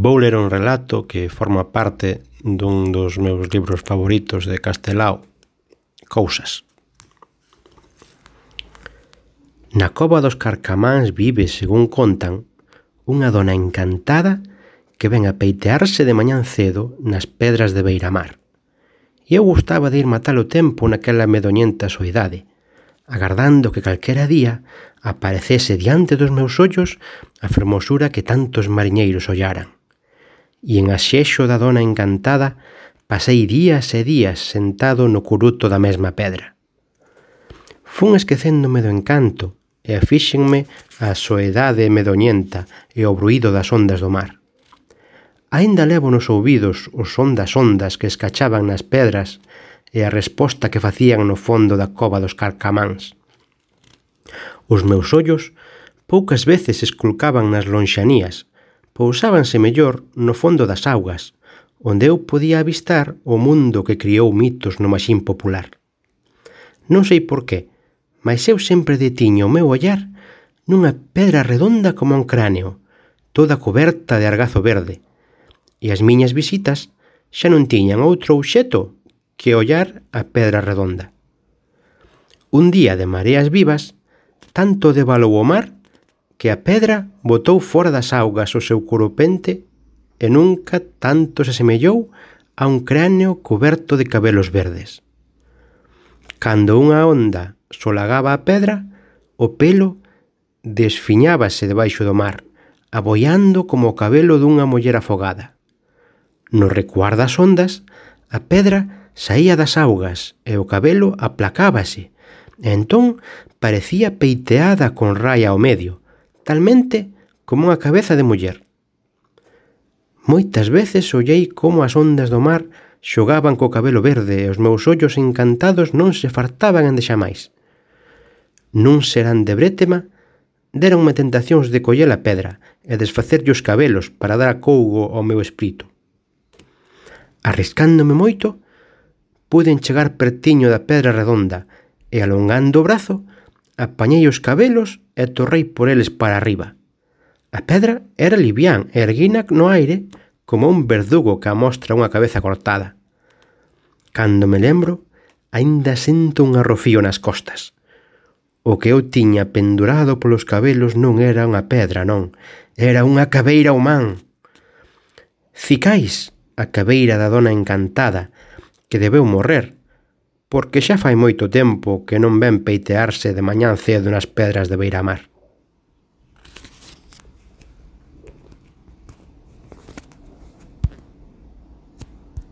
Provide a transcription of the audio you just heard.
Vou ler un relato que forma parte dun dos meus libros favoritos de Castelao, Cousas. Na cova dos carcamáns vive, según contan, unha dona encantada que ven a peitearse de mañán cedo nas pedras de Beiramar. E eu gustaba de ir matar o tempo naquela medoñenta soidade, agardando que calquera día aparecese diante dos meus ollos a fermosura que tantos mariñeiros ollaran e en axexo da dona encantada pasei días e días sentado no curuto da mesma pedra. Fun esquecéndome do encanto e afíxenme a soedade medoñenta e o bruído das ondas do mar. Ainda levo nos ouvidos os son das ondas que escachaban nas pedras e a resposta que facían no fondo da cova dos carcamáns. Os meus ollos poucas veces esculcaban nas lonxanías pousábanse mellor no fondo das augas, onde eu podía avistar o mundo que criou mitos no maxín popular. Non sei por qué, mas eu sempre detiño o meu ollar nunha pedra redonda como un cráneo, toda coberta de argazo verde, e as miñas visitas xa non tiñan outro obxeto que ollar a pedra redonda. Un día de mareas vivas, tanto devalou o mar que a pedra botou fóra das augas o seu coropente e nunca tanto se semellou a un cráneo coberto de cabelos verdes. Cando unha onda solagaba a pedra, o pelo desfiñábase debaixo do mar, aboiando como o cabelo dunha muller afogada. No recuar das ondas, a pedra saía das augas e o cabelo aplacábase, e entón parecía peiteada con raia ao medio, talmente como unha cabeza de muller. Moitas veces ollei como as ondas do mar xogaban co cabelo verde e os meus ollos encantados non se fartaban en deixamais. Nun serán de brétema, deronme tentacións de coller a pedra e desfacerlle os cabelos para dar cougo ao meu espírito. Arriscándome moito, puden chegar pertiño da pedra redonda e alongando o brazo, Apañei os cabelos e torrei por eles para arriba. A pedra era livián e erguina no aire como un verdugo que amostra unha cabeza cortada. Cando me lembro, aínda sento un arrofío nas costas. O que eu tiña pendurado polos cabelos non era unha pedra, non. Era unha cabeira humán. Cicais, a cabeira da dona encantada, que debeu morrer, porque xa fai moito tempo que non ven peitearse de mañán cedo nas pedras de Beiramar.